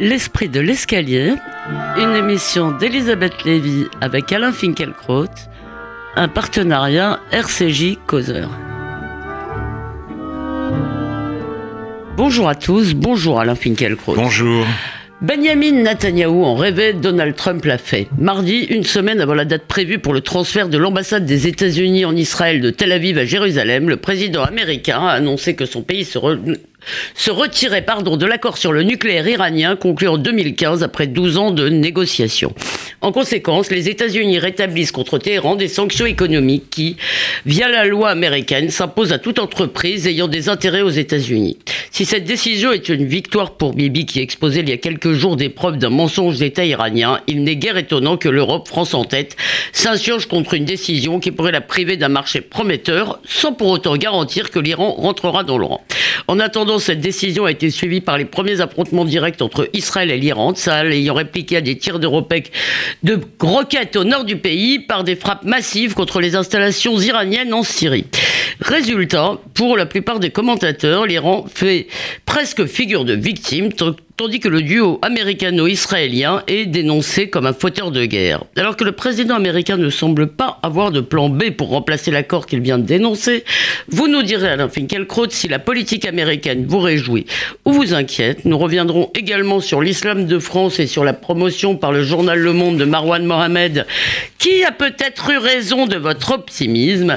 L'esprit de l'escalier, une émission d'Elisabeth Lévy avec Alain Finkielkraut, un partenariat RCJ Causeur. Bonjour à tous, bonjour Alain Finkielkraut. Bonjour. Benjamin Netanyahou en rêvait, Donald Trump l'a fait. Mardi, une semaine avant la date prévue pour le transfert de l'ambassade des États-Unis en Israël de Tel Aviv à Jérusalem, le président américain a annoncé que son pays se, se retirait pardon, de l'accord sur le nucléaire iranien conclu en 2015 après 12 ans de négociations. En conséquence, les États-Unis rétablissent contre Téhéran des sanctions économiques qui, via la loi américaine, s'imposent à toute entreprise ayant des intérêts aux États-Unis. Si cette décision est une victoire pour Bibi qui exposait il y a quelques jours des preuves d'un mensonge d'État iranien, il n'est guère étonnant que l'Europe, France en tête, s'insurge contre une décision qui pourrait la priver d'un marché prometteur sans pour autant garantir que l'Iran rentrera dans le rang. En attendant, cette décision a été suivie par les premiers affrontements directs entre Israël et l'Iran, ça ayant répliqué à des tirs de de roquettes au nord du pays par des frappes massives contre les installations iraniennes en Syrie. Résultat, pour la plupart des commentateurs, l'Iran fait presque figure de victime, tandis que le duo américano-israélien est dénoncé comme un fauteur de guerre. Alors que le président américain ne semble pas avoir de plan B pour remplacer l'accord qu'il vient de dénoncer, vous nous direz, Alain Finkielkraut, si la politique américaine vous réjouit ou vous inquiète. Nous reviendrons également sur l'islam de France et sur la promotion par le journal Le Monde de Marwan Mohamed, qui a peut-être eu raison de votre optimisme.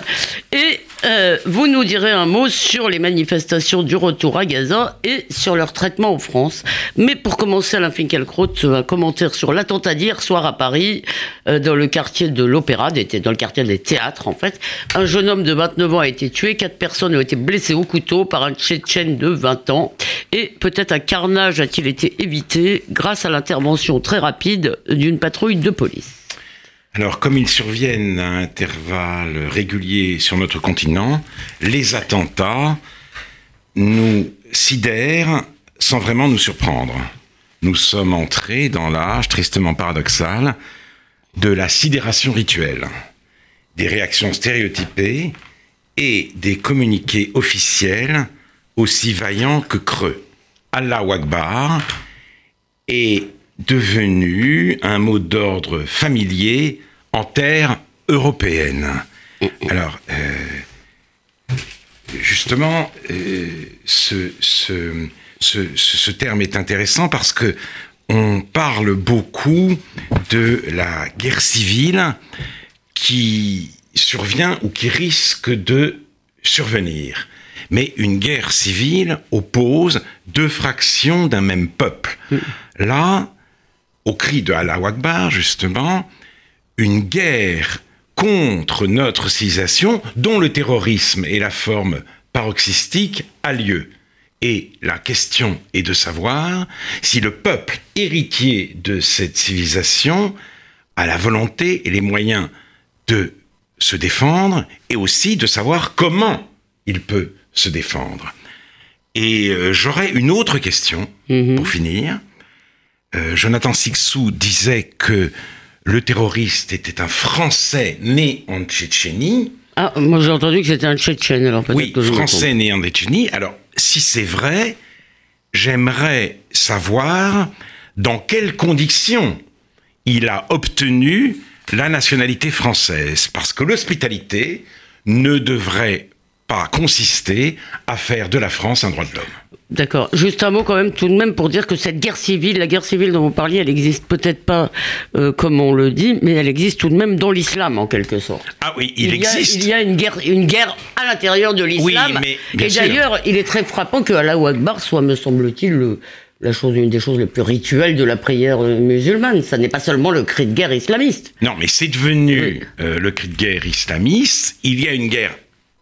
Et euh, vous nous direz un mot sur les manifestations du retour à Gaza et sur leur traitement en France. Mais pour commencer, Alain Finkielkraut, un commentaire sur l'attentat d'hier soir à Paris, euh, dans le quartier de l'Opéra, dans le quartier des théâtres en fait. Un jeune homme de 29 ans a été tué, quatre personnes ont été blessées au couteau par un Tchétchène de 20 ans. Et peut-être un carnage a-t-il été évité grâce à l'intervention très rapide d'une patrouille de police. Alors, comme ils surviennent à intervalles réguliers sur notre continent, les attentats nous sidèrent sans vraiment nous surprendre. Nous sommes entrés dans l'âge tristement paradoxal de la sidération rituelle, des réactions stéréotypées et des communiqués officiels aussi vaillants que creux. Allah Akbar est devenu un mot d'ordre familier en terre européenne. Alors, euh, justement, euh, ce, ce, ce, terme est intéressant parce que on parle beaucoup de la guerre civile qui survient ou qui risque de survenir. Mais une guerre civile oppose deux fractions d'un même peuple. Là, au cri de Allah Akbar, justement, une guerre contre notre civilisation dont le terrorisme est la forme paroxystique a lieu. Et la question est de savoir si le peuple héritier de cette civilisation a la volonté et les moyens de se défendre et aussi de savoir comment il peut se défendre. Et euh, j'aurais une autre question mhm. pour finir. Euh, Jonathan Sixou disait que le terroriste était un Français né en Tchétchénie. Ah, moi j'ai entendu que c'était un Tchétchène, alors Oui, Français né en Tchétchénie. Alors, si c'est vrai, j'aimerais savoir dans quelles conditions il a obtenu la nationalité française. Parce que l'hospitalité ne devrait pas consister à faire de la France un droit de l'homme. D'accord. Juste un mot quand même tout de même pour dire que cette guerre civile, la guerre civile dont vous parliez, elle existe peut-être pas euh, comme on le dit, mais elle existe tout de même dans l'islam en quelque sorte. Ah oui, il, existe. il y a une guerre, une guerre à l'intérieur de l'islam. Oui, mais et d'ailleurs, il est très frappant que Allah Akbar soit, me semble-t-il, la chose, une des choses les plus rituelles de la prière musulmane. Ça n'est pas seulement le cri de guerre islamiste. Non, mais c'est devenu euh, le cri de guerre islamiste. Il y a une guerre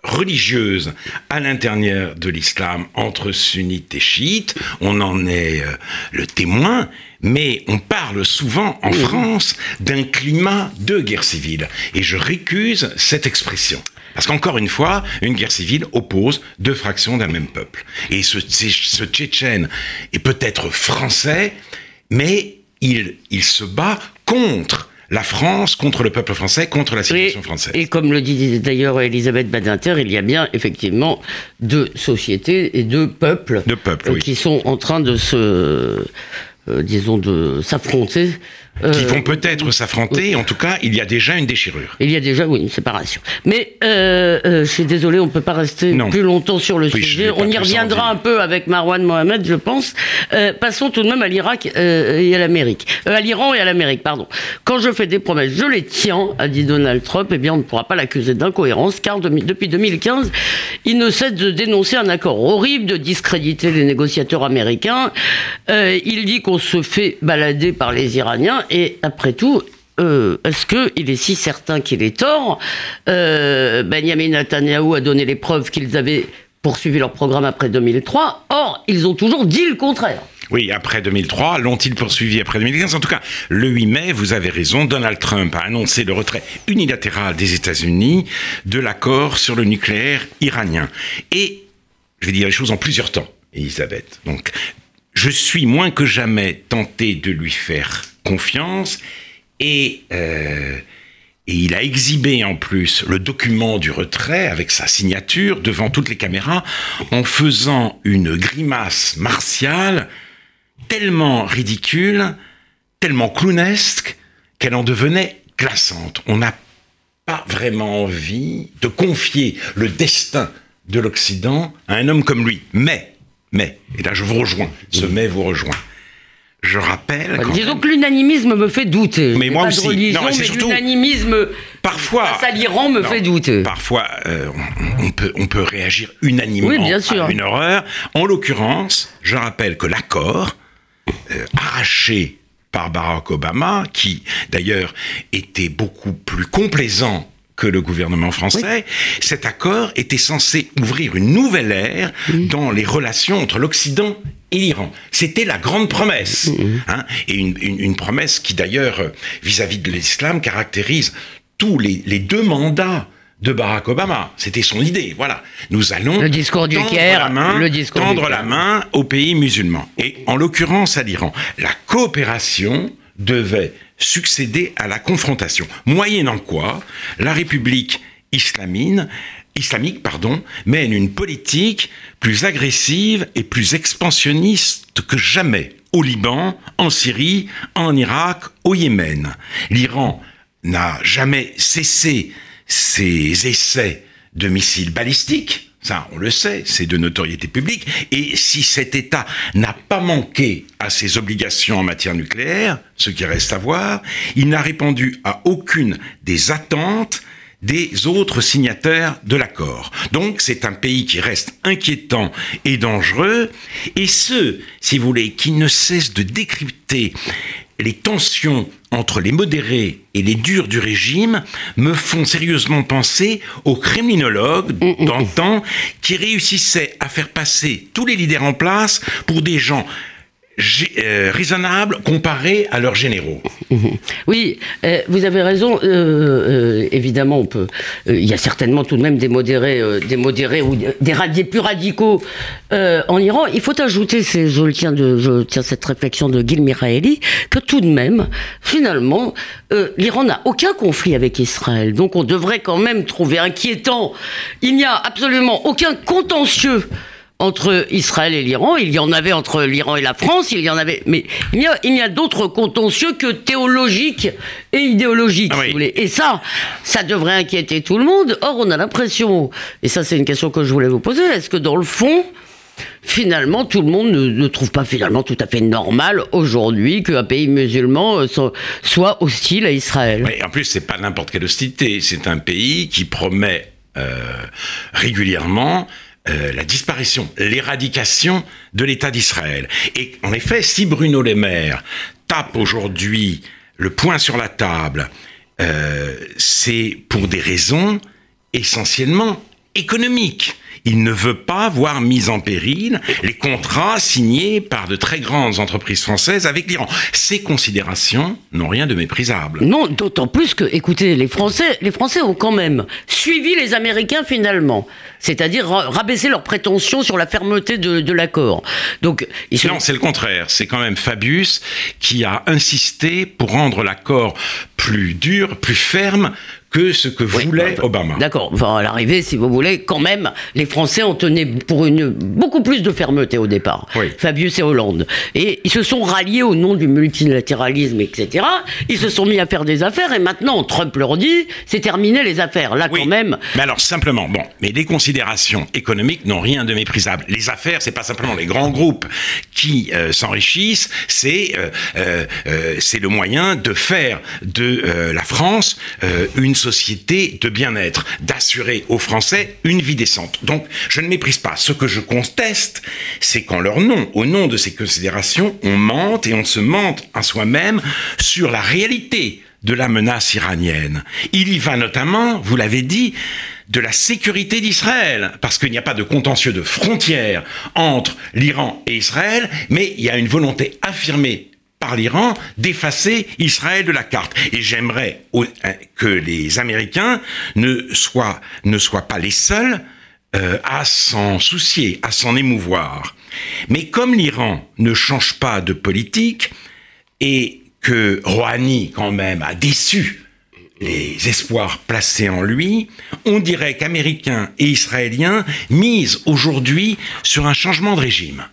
religieuse à l'intérieur de l'islam entre sunnites et chiites. On en est euh, le témoin, mais on parle souvent en France d'un climat de guerre civile. Et je récuse cette expression. Parce qu'encore une fois, une guerre civile oppose deux fractions d'un même peuple. Et ce, ce Tchétchène est peut-être français, mais il, il se bat contre la France contre le peuple français, contre la situation française. Et comme le dit d'ailleurs Elisabeth Badinter, il y a bien effectivement deux sociétés et deux peuples, peuples qui sont en train de se disons, de s'affronter qui euh, vont peut-être s'affronter. En tout cas, il y a déjà une déchirure. Il y a déjà, oui, une séparation. Mais euh, euh je suis désolé, on ne peut pas rester plus longtemps sur le sujet. On y reviendra un peu avec Marwan Mohamed, je pense. Euh, passons tout de même à l'Irak et à l'Amérique. à l'Iran et à l'Amérique, pardon. Quand je fais des promesses, je les tiens, a dit Donald Trump. Eh bien, on ne pourra pas l'accuser d'incohérence, car depuis 2015, il ne cesse de dénoncer un accord horrible, de discréditer les négociateurs américains. il dit qu'on se fait balader par les Iraniens et après tout, euh, est-ce qu'il est si certain qu'il est tort euh, Benjamin Netanyahu a donné les preuves qu'ils avaient poursuivi leur programme après 2003. Or, ils ont toujours dit le contraire. Oui, après 2003, l'ont-ils poursuivi après 2015 En tout cas, le 8 mai, vous avez raison, Donald Trump a annoncé le retrait unilatéral des États-Unis de l'accord sur le nucléaire iranien. Et je vais dire les choses en plusieurs temps, Elisabeth. Donc, je suis moins que jamais tenté de lui faire confiance et, euh, et il a exhibé en plus le document du retrait avec sa signature devant toutes les caméras en faisant une grimace martiale tellement ridicule, tellement clownesque qu'elle en devenait glaçante. On n'a pas vraiment envie de confier le destin de l'Occident à un homme comme lui. Mais, mais, et là je vous rejoins, ce mais vous rejoint je rappelle. disons que l'unanimisme me fait douter. Mais moi aussi. non, mais, surtout l'unanimisme parfois face à l'Iran me fait douter. Parfois, euh, on, peut, on peut réagir unanimement à une horreur. En l'occurrence, je rappelle que l'accord euh, arraché par Barack Obama, qui d'ailleurs était beaucoup plus complaisant que le gouvernement français, cet accord était censé ouvrir une nouvelle ère dans les relations entre l'Occident et l'Iran. C'était la grande promesse. Mm-hmm. Hein, et une, promesse qui d'ailleurs, vis-à-vis de l'islam, caractérise tous les, deux mandats de Barack Obama. C'était son idée. Voilà. Nous allons le discours du tendre, la main, le discours tendre la main aux pays musulmans. Et en l'occurrence à l'Iran. La coopération devait succéder à la confrontation. Moyennant quoi, la République islamine islamique pardon, mène une politique plus agressive et plus expansionniste que jamais au Liban, en Syrie, en Irak, au Yémen. L'Iran n'a jamais cessé ses essais de missiles balistiques, ça on le sait, c'est de notoriété publique, et si cet État n'a pas manqué à ses obligations en matière nucléaire, ce qui reste à voir, il n'a répondu à aucune des attentes des autres signataires de l'accord. Donc c'est un pays qui reste inquiétant et dangereux, et ceux, si vous voulez, qui ne cessent de décrypter les tensions entre les modérés et les durs du régime me font sérieusement penser aux criminologues mm, mm, mm. d'antan qui réussissaient à faire passer tous les leaders en place pour des gens euh, raisonnable comparé à leurs généraux. Oui, euh, vous avez raison. Euh, évidemment, on peut. Il y a certainement tout de même des modérés, des modérés ou des, des plus radicaux en Iran. Il faut ajouter, je tiens tiens cette réflexion de Gil Miraeli, que tout de même, finalement, l'Iran n'a aucun conflit avec Israël. Donc, on devrait quand même trouver inquiétant. Il n'y a absolument aucun contentieux entre Israël et l'Iran, il y en avait entre l'Iran et la France, il y en avait, mais il y a, il y a d'autres contentieux que théologiques et idéologiques, ah si vous voulez. Et ça, ça devrait inquiéter tout le monde. Or, on a l'impression, et ça c'est une question que je voulais vous poser, est-ce que dans le fond, finalement, tout le monde ne, trouve pas finalement tout à fait normal aujourd'hui qu'un pays musulman euh, soit, hostile à Israël? Oui, en plus, c'est pas n'importe quelle hostilité. C'est un pays qui promet euh, régulièrement euh, la disparition, l'éradication de l'État d'Israël. Et en effet, si Bruno Le Maire tape aujourd'hui le poing sur la table, euh, c'est pour des raisons essentiellement économiques. Il ne veut pas voir mis en péril les contrats signés par de très grandes entreprises françaises avec l'Iran. Ces considérations n'ont rien de méprisable. Non, d'autant plus que, écoutez, les Français, les Français ont quand même suivi les Américains finalement, c'est-à-dire rabaisser leurs prétentions sur la fermeté de, l'accord. Donc, non, c'est le contraire. C'est quand même Fabius qui a insisté pour rendre l'accord plus dur, plus ferme que ce que voulait Obama. D'accord. Enfin, à l'arrivée, si vous voulez, quand même, les Français ont tenu pour une beaucoup plus de fermeté au départ. Fabius et Hollande. Et ils se sont ralliés au nom du multilatéralisme, etc. Ils se sont mis à faire des affaires et maintenant, Trump leur dit, c'est terminé les affaires. Là, quand même. Mais alors, simplement, bon, mais les considérations économiques n'ont rien de méprisable. Les affaires, c'est pas simplement les grands groupes qui euh, s'enrichissent, c'est euh, euh, c'est le moyen de faire de la France une société de bien-être, d'assurer aux Français une vie décente. Donc, je ne méprise pas. Ce que je conteste, c'est qu'en leur nom, au nom de ces considérations, on mente et on se mente à soi-même sur la réalité de la menace iranienne. Il y va notamment, vous l'avez dit, de la sécurité d'Israël, parce qu'il n'y a pas de contentieux de frontières entre l'Iran et Israël, mais il y a une volonté affirmée par l'Iran d'effacer Israël de la carte. Et j'aimerais hein, que les Américains ne soient, ne soient pas les seuls euh, à s'en soucier, à s'en émouvoir. Mais comme l'Iran ne change pas de politique et que Rouhani, quand même, a déçu les espoirs placés en lui, on dirait qu'Américains et Israéliens misent aujourd'hui sur un changement de régime.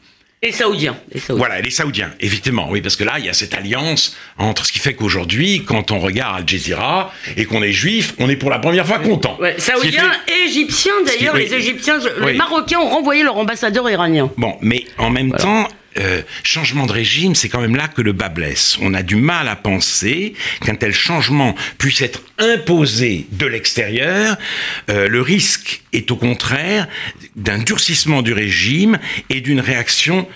Et saoudiens. Voilà, les saoudiens, effectivement, oui, parce que là, il y a cette alliance entre ce qui fait qu'aujourd'hui, quand on regarde Al Jazeera et qu'on est juif, on est pour la première fois content. Ouais, saoudiens et égyptiens, d'ailleurs, les Égyptiens, les Marocains ont renvoyé leur ambassadeur iranien. Bon, mais en même temps, euh, changement de régime, c'est quand même là que le bas blesse. On a du mal à penser qu'un tel changement puisse être imposé de l'extérieur. Euh, le risque est au contraire d'un durcissement du régime et d'une réaction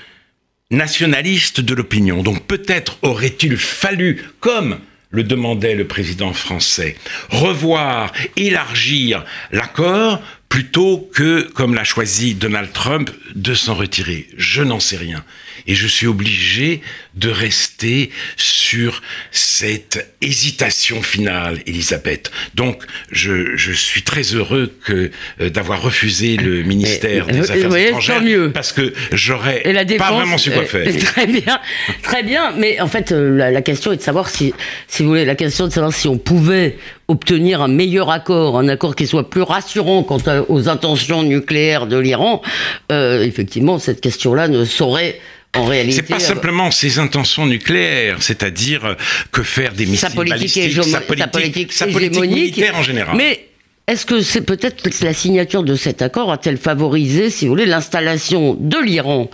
nationaliste de l'opinion. Donc peut-être aurait-il fallu, comme le demandait le président français, revoir, élargir l'accord plutôt que, comme l'a choisi Donald Trump, de s'en retirer. Je n'en sais rien. Et je suis obligé de rester sur cette hésitation finale, Elisabeth. Donc, je, je suis très heureux que euh, d'avoir refusé le ministère des Affaires étrangères, mieux. parce que j'aurais pas vraiment su quoi euh, faire. Très bien, très bien. Mais en fait, euh, la, la, question est de savoir si, si vous voulez, la question de savoir si on pouvait obtenir un meilleur accord, un accord qui soit plus rassurant quant aux intentions nucléaires de l'Iran. Euh, effectivement, cette question-là ne saurait en réalité. C'est pas simplement ses intentions nucléaires, c'est-à-dire euh, que faire des missiles sa politique sa politique, sa politique, militaire en général. Mais est-ce que c'est peut-être la signature de cet accord a-t-elle favorisé, si vous voulez, l'installation de l'Iran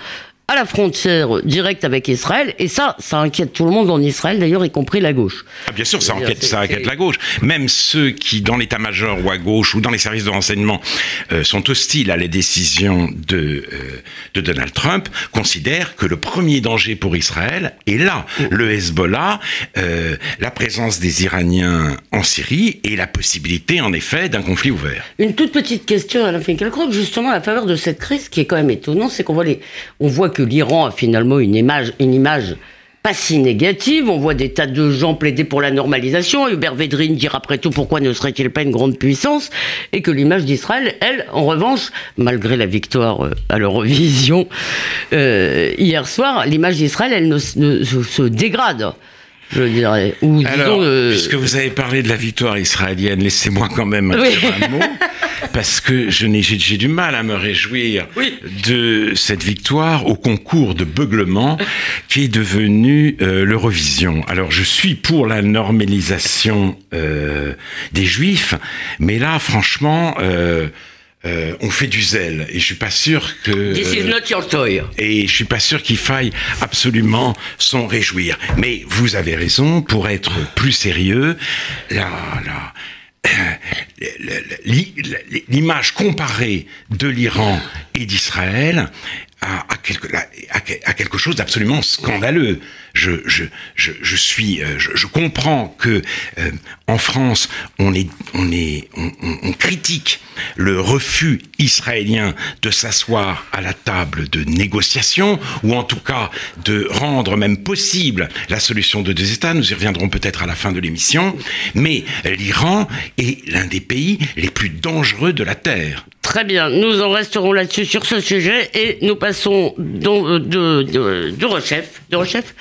à la frontière directe avec Israël, et ça, ça inquiète tout le monde en Israël, d'ailleurs, y compris la gauche. Ah, bien sûr, ça inquiète, ça inquiète la gauche. Même ceux qui, dans l'état-major ou à gauche ou dans les services de renseignement, euh, sont hostiles à les décisions de, euh, de Donald Trump, considèrent que le premier danger pour Israël est là. Mm. Le Hezbollah, euh, la présence des Iraniens en Syrie et la possibilité, en effet, d'un conflit ouvert. Une toute petite question, Alain Finkielkraut, justement, à la faveur de cette crise, qui est quand même étonnant, c'est qu'on voit, les, on voit que l'Iran a finalement une image, pas si négative. On voit des tas de gens plaider pour la normalisation. Hubert Védrine dire après tout pourquoi ne serait-il pas une grande puissance? Et que l'image d'Israël, elle, en revanche, malgré la victoire euh, à l'Eurovision euh, hier soir, l'image d'Israël, elle se dégrade je dirais. Alors, euh, puisque vous avez parlé de la victoire israélienne, laissez-moi quand même dire un mot, parce que je n'ai, j'ai, du mal à me réjouir de cette victoire au concours de beuglement qui est devenu euh, l'Eurovision. Alors, je suis pour la normalisation euh, des Juifs, mais là, franchement. Euh, euh, on fait du zèle et je suis pas sûr que This is not your toy. et je suis pas sûr qu'il faille absolument s'en réjouir. Mais vous avez raison pour être plus sérieux. Là, là, l'image comparée de l'Iran et d'Israël à, quelque, chose d'absolument scandaleux. Je, je, je, suis, euh, je, comprends que euh, en France, on est, on est, on, critique le refus israélien de s'asseoir à la table de négociation, ou en tout cas de rendre même possible la solution de deux États. Nous y reviendrons peut-être à la fin de l'émission. Mais l'Iran est l'un des pays les plus dangereux de la terre Très bien, nous en resterons là-dessus sur ce sujet et nous passons de, de, de, de Rechef, Rechef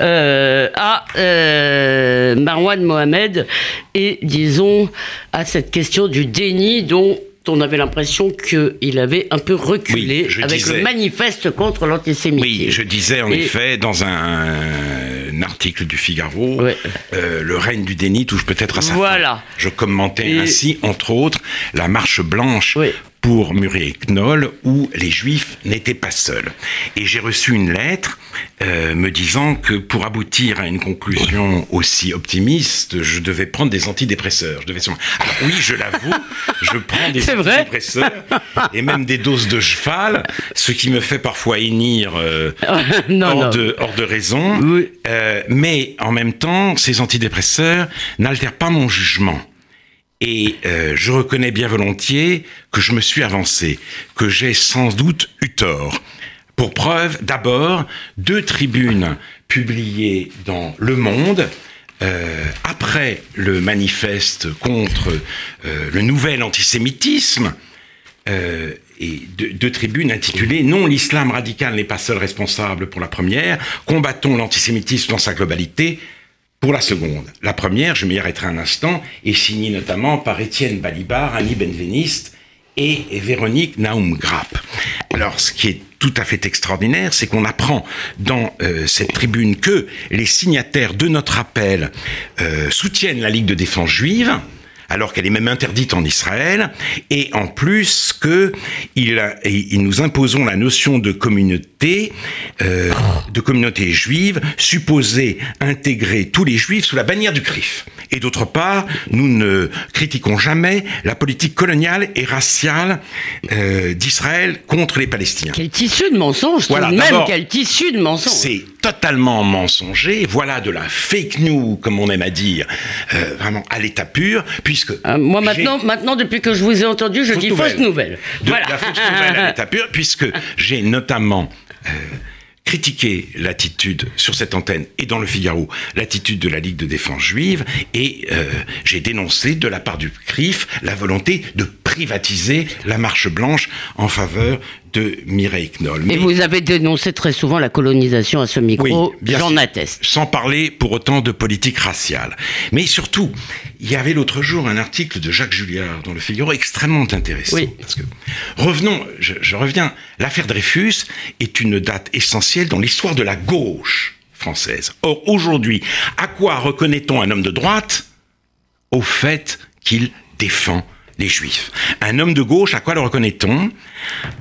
euh, à euh, Marwan Mohamed et disons à cette question du déni dont on avait l'impression qu'il avait un peu reculé Oui, avec disais- le manifeste contre l'antisémitisme. Oui, je disais en Et- effet dans un, un article du Figaro, Ouais. euh, le règne du déni touche peut-être à sa Voilà. fin. Je commentais Et- ainsi, entre autres, la marche blanche Oui. Pour Murray Knoll où les Juifs n'étaient pas seuls. Et j'ai reçu une lettre euh, me disant que pour aboutir à une conclusion aussi optimiste, je devais prendre des antidépresseurs. Je devais Alors oui, je l'avoue, je prends des antidépresseurs et même des doses de cheval, ce qui me fait parfois hennir euh, non, hors, non. De, hors de raison. Oui. Euh, mais en même temps, ces antidépresseurs n'altèrent pas mon jugement. Et euh, je reconnais bien volontiers que je me suis avancé, que j'ai sans doute eu tort. Pour preuve, d'abord, deux tribunes publiées dans Le Monde, euh, après le manifeste contre euh, le nouvel antisémitisme, euh, et deux, deux tribunes intitulées Non, l'islam radical n'est pas seul responsable pour la première, combattons l'antisémitisme dans sa globalité pour la seconde. La première, je m'y arrêterai un instant, est signée notamment par Étienne Balibar, Annie Benveniste et Véronique Naum Grapp. Alors, ce qui est tout à fait extraordinaire, c'est qu'on apprend dans euh, cette tribune que les signataires de notre appel euh, soutiennent la Ligue de défense juive, alors qu'elle est même interdite en Israël, et en plus que il, et nous imposons la notion de communauté, euh, de communauté juive, supposée intégrer tous les juifs sous la bannière du CRIF. Et d'autre part, nous ne critiquons jamais la politique coloniale et raciale euh, d'Israël contre les Palestiniens. Quel tissu de mensonge, Voilà, même, quel tissu de mensonge. C'est totalement mensonger. Voilà de la fake news, comme on aime à dire, euh, vraiment à l'état pur, puisque Euh, moi maintenant, maintenant, depuis que je vous ai entendu, je Fausse dis nouvelle. fausse nouvelle. de voilà. la fausse nouvelle à l'état pur, puisque j'ai notamment euh, critiqué l'attitude sur cette antenne et dans le Figaro, l'attitude de la Ligue de défense juive, et euh, j'ai dénoncé de la part du CRIF la volonté de privatiser la marche blanche en faveur de Mireille Knoll. Et Mais- vous avez dénoncé très souvent la colonisation à ce micro, bien j'en atteste. Sans parler pour autant de politique raciale. Mais surtout, il y avait l'autre jour un article de Jacques Julliard dans le Figaro extrêmement intéressant. Oui. Parce que, revenons, je, je reviens, l'affaire Dreyfus est une date essentielle dans l'histoire de la gauche française. Or, aujourd'hui, à quoi reconnaît-on un homme de droite? Au fait qu'il défend les juifs. Un homme de gauche, à quoi le reconnaît-on?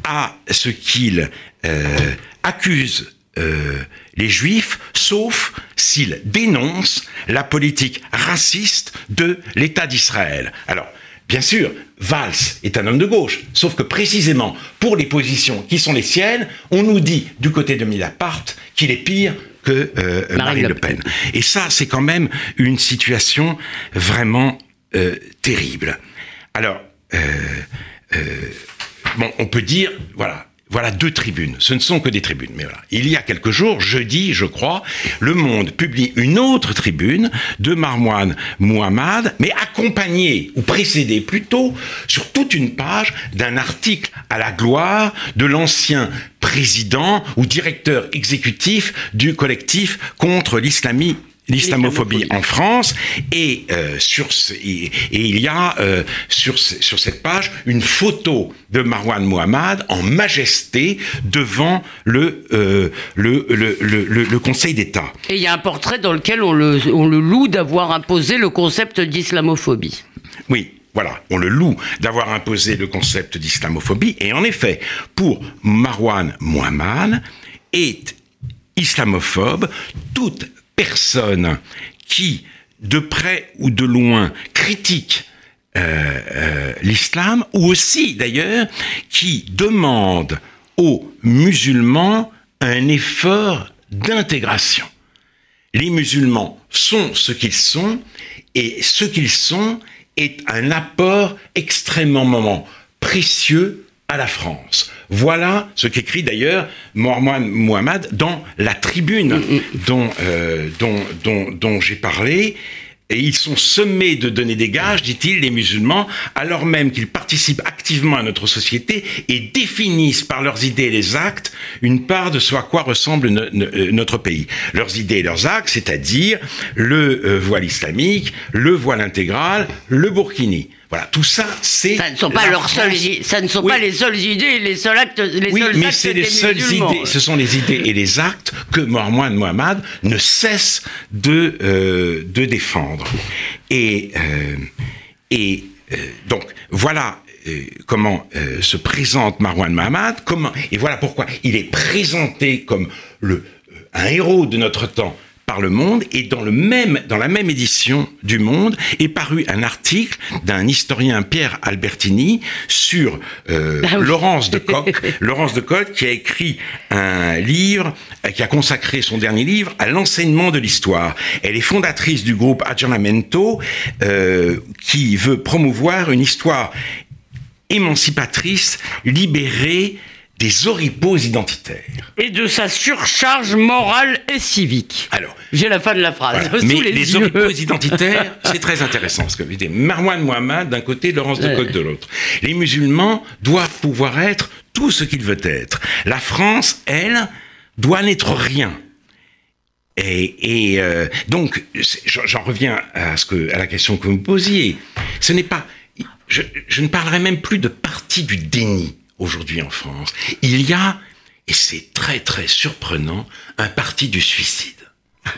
À ce qu'il euh, accuse euh, les juifs, sauf s'il dénonce la politique raciste de l'État d'Israël. Alors, bien sûr, Valls est un homme de gauche, sauf que précisément pour les positions qui sont les siennes, on nous dit du côté de Mediapart qu'il est pire que euh, Marine, Le Pen. Et ça, c'est quand même une situation vraiment euh, terrible. Alors, euh, euh, on peut dire, voilà, voilà deux tribunes. Ce ne sont que des tribunes. Mais voilà. Il y a quelques jours, jeudi, je crois, Le Monde publie une autre tribune de Marwan Muhammad, mais accompagnée, ou précédée plutôt, sur toute une page d'un article à la gloire de l'ancien président ou directeur exécutif du collectif contre l'islamisme l'islamophobie en France et euh, sur ce- et, et il y a euh, sur ce- sur cette page une photo de Marwan Mohammad en majesté devant le euh, le, le, le, le- Conseil d'État. Et il y a un portrait dans lequel on le, on le loue d'avoir imposé le concept d'islamophobie. Oui, voilà, on le loue d'avoir imposé le concept d'islamophobie. Et en effet, pour Marwan Mohammad, est islamophobe toute personne qui, de près ou de loin, critique euh, euh, l'islam, ou aussi d'ailleurs qui demande aux musulmans un effort d'intégration. Les musulmans sont ce qu'ils sont, et ce qu'ils sont est un apport extrêmement précieux à la France. Voilà ce qu'écrit d'ailleurs Mohamed dans la tribune dont, euh, dont, dont, dont j'ai parlé. Et ils sont sommés de donner des gages, dit-il, les musulmans, alors même qu'ils participent activement à notre société et définissent par leurs idées et les actes une part de ce à quoi ressemble euh, notre pays. Leurs idées et leurs actes, c'est-à-dire le euh, voile islamique, le voile intégral, le burkini. Voilà, tout ça, c'est. Ça ne sont pas leurs seules, ça ne sont pas les seules idées, les seuls actes, les oui, seuls mais c'est les seules idées. Ce sont les idées et les actes que Mohamed Mohamed ne cesse de euh, de défendre. Et euh, et euh, donc voilà comment se présente Marwan Mohamed, comment et voilà pourquoi il est présenté comme le un héros de notre temps par le Monde et dans le même dans la même édition du Monde est paru un article d'un historien Pierre Albertini sur euh, ah Laurence de Coq, Laurence de Coq qui a écrit un livre euh, qui a consacré son dernier livre à l'enseignement de l'histoire. Elle est fondatrice du groupe Aggiornamento euh, qui veut promouvoir une histoire émancipatrice, libérée des oripeaux identitaires. Et de sa surcharge morale et civique. Alors, j'ai la fin de la phrase. Mais les, oripeaux identitaires, c'est très intéressant ce que vous dites. Marwan Mohamed d'un côté, Laurence de Coq de l'autre. Les musulmans doivent pouvoir être tout ce qu'ils veulent être. La France, elle, doit n'être rien. Et, euh, donc, j'en reviens à, ce que, à la question que vous me posiez. Ce n'est pas, je, je ne parlerai même plus de partie du déni aujourd'hui en France, il y a, et c'est très très surprenant, un parti du suicide.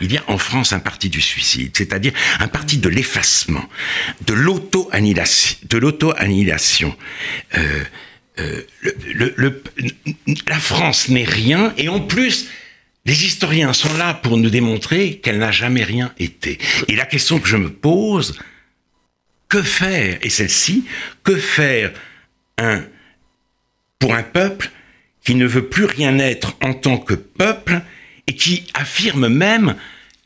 Il y a en France un parti du suicide, c'est-à-dire un parti de l'effacement, de l'auto-annihilation. Euh, euh, la France n'est rien, et en plus, les historiens sont là pour nous démontrer qu'elle n'a jamais rien été. Et la question que je me pose, que faire, et celle-ci, que faire un pour un peuple qui ne veut plus rien être en tant que peuple et qui affirme même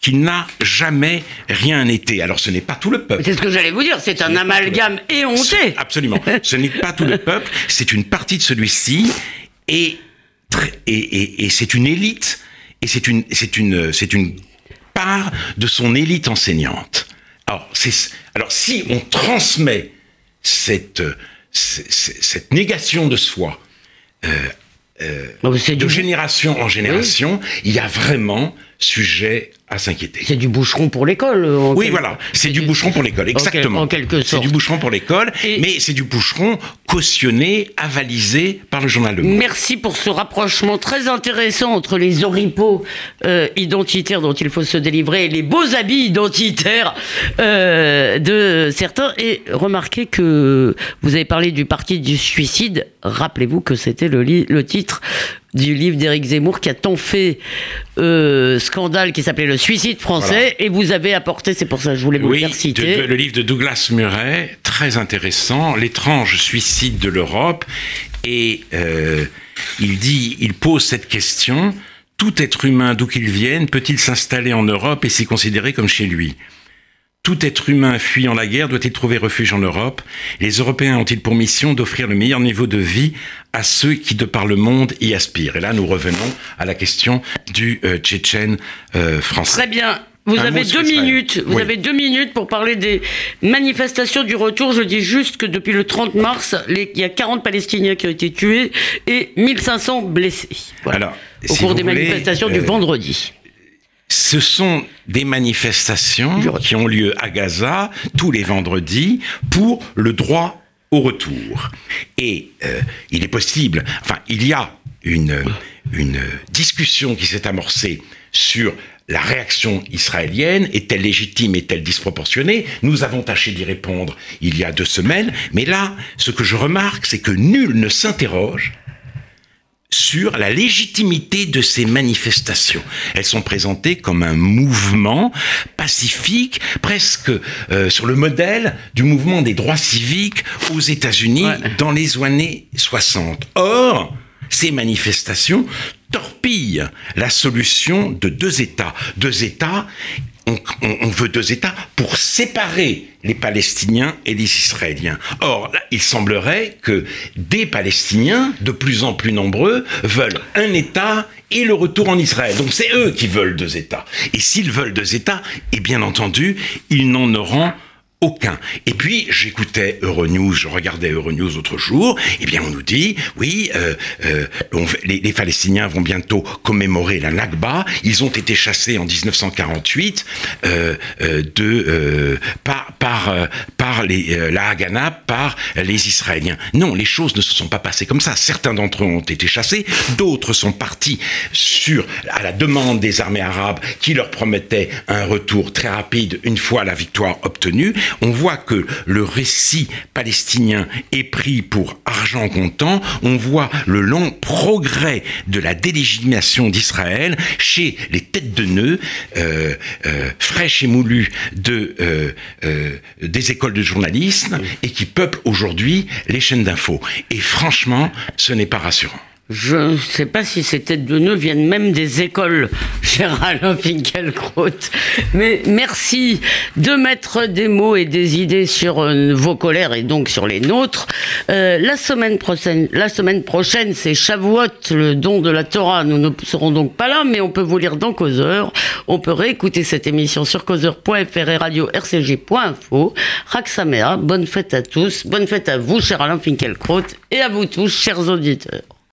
qu'il n'a jamais rien été. Alors ce n'est pas tout le peuple. C'est ce que j'allais vous dire, c'est un amalgame éhonté. Absolument. ce n'est pas tout le peuple, c'est une partie de celui-ci et, et, et, c'est une élite et c'est une, c'est une, c'est une part de son élite enseignante. Alors, alors si on transmet cette, cette négation de soi, euh, euh, de génération en génération, il y a vraiment sujet à s'inquiéter. C'est du boucheron pour l'école. Oui, voilà, c'est du boucheron pour l'école, exactement. En, quelque sorte. C'est du boucheron pour l'école, mais c'est du boucheron cautionné, avalisé par le journal Le Monde. Merci pour ce rapprochement très intéressant entre les oripeaux euh, identitaires dont il faut se délivrer et les beaux habits identitaires euh, de certains. Et remarquez que vous avez parlé du parti du suicide. Rappelez-vous que c'était le, le titre du livre d'Éric Zemmour qui a tant fait euh, scandale qui s'appelait Le suicide français. Et vous avez apporté, c'est pour ça que je voulais vous le citer. le livre de Douglas Murray, très intéressant, L'étrange suicide de l'Europe. Et euh, il dit, il pose cette question, tout être humain d'où qu'il vienne peut-il s'installer en Europe et s'y considérer comme chez lui? Tout être humain fuyant la guerre doit-il trouver refuge en Europe? Les Européens ont-ils pour mission d'offrir le meilleur niveau de vie à ceux qui, de par le monde, y aspirent? Et là, nous revenons à la question du euh, Tchétchène euh, français. Très bien. Vous avez deux minutes. Vous avez deux minutes pour parler des manifestations du retour. Je dis juste que depuis le 30 mars, il y a 40 Palestiniens qui ont été tués et 1500 blessés. Alors, au cours des manifestations du euh, vendredi. Ce sont des manifestations qui ont lieu à Gaza tous les vendredis pour le droit au retour. Et euh, il est possible, enfin, il y a une, une discussion qui s'est amorcée sur la réaction israélienne. Est-elle légitime, est-elle disproportionnée? Nous avons tâché d'y répondre il y a deux semaines, mais là, ce que je remarque, c'est que nul ne s'interroge sur la légitimité de ces manifestations. Elles sont présentées comme un mouvement pacifique, presque euh, sur le modèle du mouvement des droits civiques aux États-Unis dans les années 60. Or, ces manifestations torpillent la solution de deux États. Deux États on, veut deux États pour séparer les Palestiniens et les Israéliens. Or, il semblerait que des Palestiniens, de plus en plus nombreux, veulent un État et le retour en Israël. Donc c'est eux qui veulent deux États. Et s'ils veulent deux États, et bien entendu, ils n'en auront aucun. Et puis j'écoutais Euronews, je regardais Euronews l'autre jour, et bien on nous dit, oui, euh, euh, les, les, Palestiniens vont bientôt commémorer la Nakba, ils ont été chassés en 1948 euh, euh, de, euh, par, par, par les, la Haganah, par les Israéliens. Non, les choses ne se sont pas passées comme ça. Certains d'entre eux ont été chassés, d'autres sont partis sur, à la demande des armées arabes qui leur promettaient un retour très rapide une fois la victoire obtenue on voit que le récit palestinien est pris pour argent comptant, on voit le long progrès de la délégitimation d'Israël chez les têtes de nœuds euh, euh, fraîches et moulues de, euh, des écoles de journalisme et qui peuplent aujourd'hui les chaînes d'infos. Et franchement, ce n'est pas rassurant. Je ne sais pas si ces têtes de nœuds viennent même des écoles, cher Alain Finkielkraut. Mais merci de mettre des mots et des idées sur euh, vos colères et donc sur les nôtres. Euh, la semaine prochaine, la semaine prochaine, c'est Shavuot, le don de la Torah. Nous ne serons donc pas là, mais on peut vous lire dans Causeur. On peut réécouter cette émission sur causeur.fr et radio rcg.info. Raksamea, bonne fête à tous, bonne fête à vous, cher Alain Finkielkraut, et à vous tous, chers auditeurs.